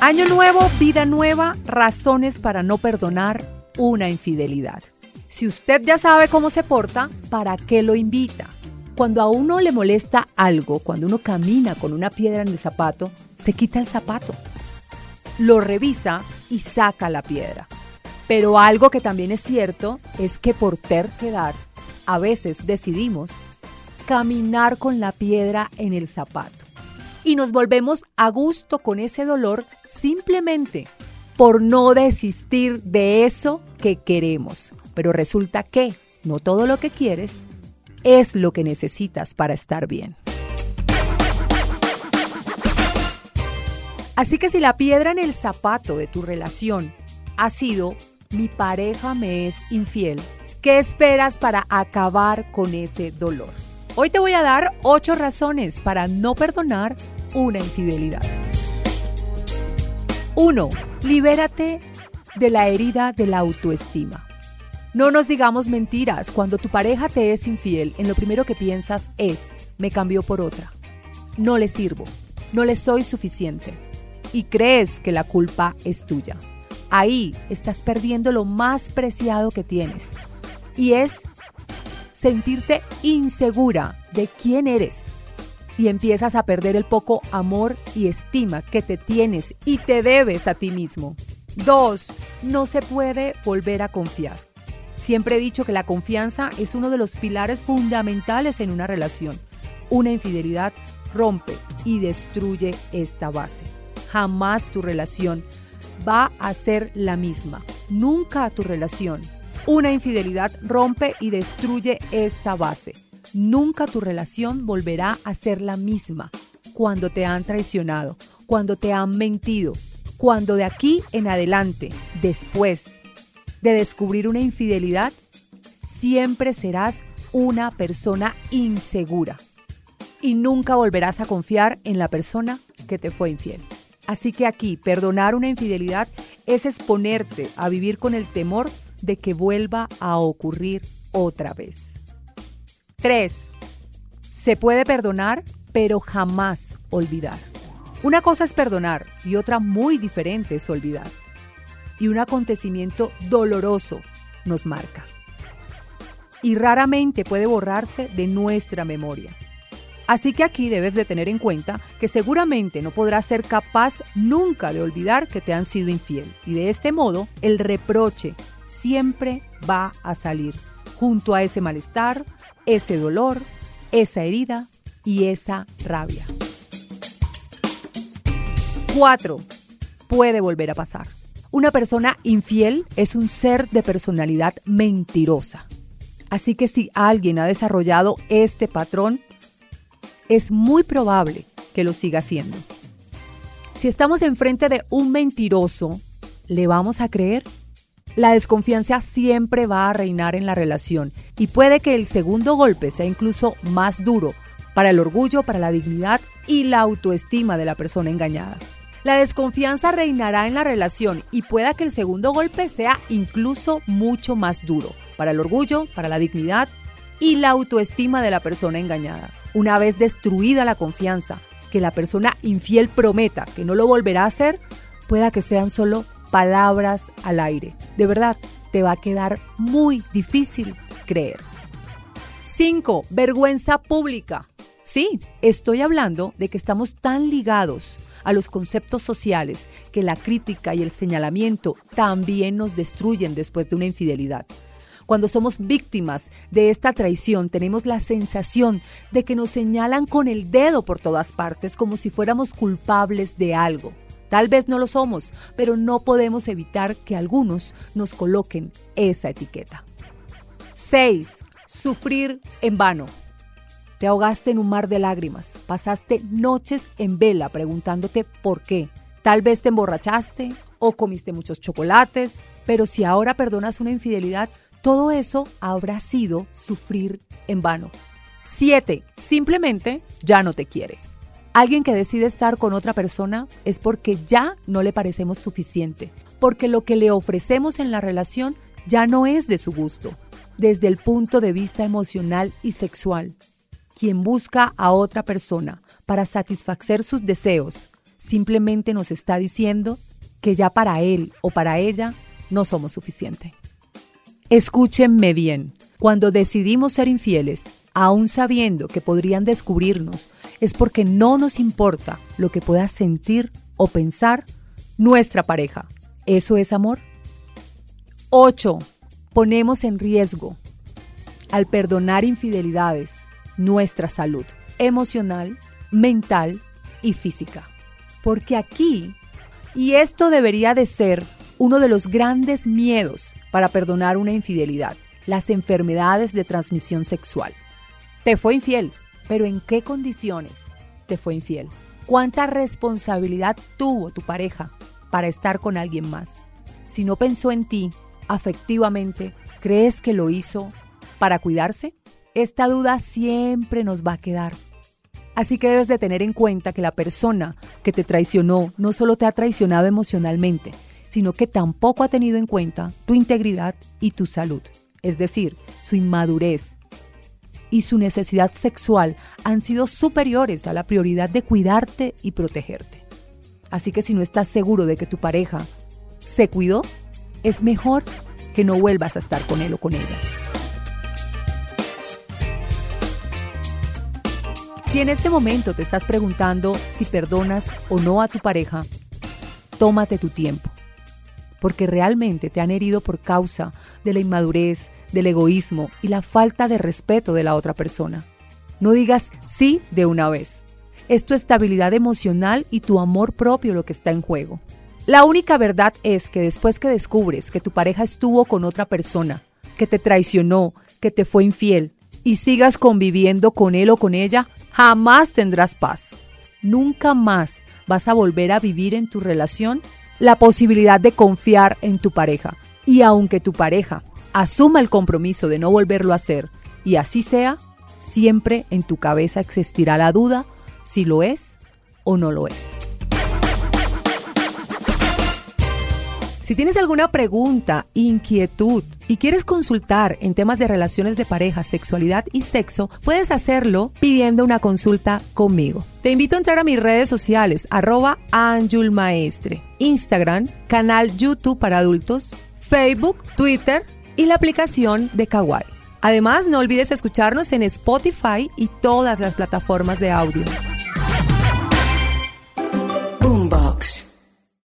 Año nuevo, vida nueva, razones para no perdonar una infidelidad. Si usted ya sabe cómo se porta, ¿para qué lo invita? Cuando a uno le molesta algo, cuando uno camina con una piedra en el zapato, se quita el zapato, lo revisa y saca la piedra. Pero algo que también es cierto es que por terquedad, a veces decidimos caminar con la piedra en el zapato. Y nos volvemos a gusto con ese dolor simplemente por no desistir de eso que queremos. Pero resulta que no todo lo que quieres es lo que necesitas para estar bien. Así que si la piedra en el zapato de tu relación ha sido mi pareja me es infiel, ¿qué esperas para acabar con ese dolor? Hoy te voy a dar ocho razones para no perdonar una infidelidad. 1. Libérate de la herida de la autoestima. No nos digamos mentiras. Cuando tu pareja te es infiel, en lo primero que piensas es, me cambió por otra. No le sirvo. No le soy suficiente. Y crees que la culpa es tuya. Ahí estás perdiendo lo más preciado que tienes. Y es sentirte insegura de quién eres. Y empiezas a perder el poco amor y estima que te tienes y te debes a ti mismo. 2. No se puede volver a confiar. Siempre he dicho que la confianza es uno de los pilares fundamentales en una relación. Una infidelidad rompe y destruye esta base. Jamás tu relación va a ser la misma. Nunca tu relación. Una infidelidad rompe y destruye esta base. Nunca tu relación volverá a ser la misma cuando te han traicionado, cuando te han mentido, cuando de aquí en adelante, después de descubrir una infidelidad, siempre serás una persona insegura y nunca volverás a confiar en la persona que te fue infiel. Así que aquí, perdonar una infidelidad es exponerte a vivir con el temor de que vuelva a ocurrir otra vez. 3. Se puede perdonar, pero jamás olvidar. Una cosa es perdonar y otra muy diferente es olvidar. Y un acontecimiento doloroso nos marca. Y raramente puede borrarse de nuestra memoria. Así que aquí debes de tener en cuenta que seguramente no podrás ser capaz nunca de olvidar que te han sido infiel. Y de este modo, el reproche siempre va a salir junto a ese malestar, ese dolor, esa herida y esa rabia. 4. Puede volver a pasar. Una persona infiel es un ser de personalidad mentirosa. Así que si alguien ha desarrollado este patrón, es muy probable que lo siga haciendo. Si estamos enfrente de un mentiroso, ¿le vamos a creer? La desconfianza siempre va a reinar en la relación y puede que el segundo golpe sea incluso más duro para el orgullo, para la dignidad y la autoestima de la persona engañada. La desconfianza reinará en la relación y pueda que el segundo golpe sea incluso mucho más duro para el orgullo, para la dignidad y la autoestima de la persona engañada. Una vez destruida la confianza, que la persona infiel prometa que no lo volverá a hacer, pueda que sean solo palabras al aire. De verdad, te va a quedar muy difícil creer. 5. Vergüenza pública. Sí, estoy hablando de que estamos tan ligados a los conceptos sociales que la crítica y el señalamiento también nos destruyen después de una infidelidad. Cuando somos víctimas de esta traición, tenemos la sensación de que nos señalan con el dedo por todas partes como si fuéramos culpables de algo. Tal vez no lo somos, pero no podemos evitar que algunos nos coloquen esa etiqueta. 6. Sufrir en vano. Te ahogaste en un mar de lágrimas, pasaste noches en vela preguntándote por qué. Tal vez te emborrachaste o comiste muchos chocolates, pero si ahora perdonas una infidelidad, todo eso habrá sido sufrir en vano. 7. Simplemente ya no te quiere. Alguien que decide estar con otra persona es porque ya no le parecemos suficiente, porque lo que le ofrecemos en la relación ya no es de su gusto, desde el punto de vista emocional y sexual. Quien busca a otra persona para satisfacer sus deseos simplemente nos está diciendo que ya para él o para ella no somos suficiente. Escúchenme bien, cuando decidimos ser infieles, aún sabiendo que podrían descubrirnos, es porque no nos importa lo que pueda sentir o pensar nuestra pareja. ¿Eso es amor? 8. Ponemos en riesgo, al perdonar infidelidades, nuestra salud emocional, mental y física. Porque aquí, y esto debería de ser uno de los grandes miedos para perdonar una infidelidad, las enfermedades de transmisión sexual. Te fue infiel, pero ¿en qué condiciones te fue infiel? ¿Cuánta responsabilidad tuvo tu pareja para estar con alguien más? Si no pensó en ti afectivamente, ¿crees que lo hizo para cuidarse? Esta duda siempre nos va a quedar. Así que debes de tener en cuenta que la persona que te traicionó no solo te ha traicionado emocionalmente, sino que tampoco ha tenido en cuenta tu integridad y tu salud. Es decir, su inmadurez y su necesidad sexual han sido superiores a la prioridad de cuidarte y protegerte. Así que si no estás seguro de que tu pareja se cuidó, es mejor que no vuelvas a estar con él o con ella. Si en este momento te estás preguntando si perdonas o no a tu pareja, tómate tu tiempo, porque realmente te han herido por causa de la inmadurez, del egoísmo y la falta de respeto de la otra persona. No digas sí de una vez. Es tu estabilidad emocional y tu amor propio lo que está en juego. La única verdad es que después que descubres que tu pareja estuvo con otra persona, que te traicionó, que te fue infiel, y sigas conviviendo con él o con ella, jamás tendrás paz. Nunca más vas a volver a vivir en tu relación la posibilidad de confiar en tu pareja. Y aunque tu pareja asuma el compromiso de no volverlo a hacer, y así sea, siempre en tu cabeza existirá la duda si lo es o no lo es. Si tienes alguna pregunta, inquietud y quieres consultar en temas de relaciones de pareja, sexualidad y sexo, puedes hacerlo pidiendo una consulta conmigo. Te invito a entrar a mis redes sociales, arroba Maestre, Instagram, canal YouTube para adultos, Facebook, Twitter y la aplicación de Kawaii. Además, no olvides escucharnos en Spotify y todas las plataformas de audio.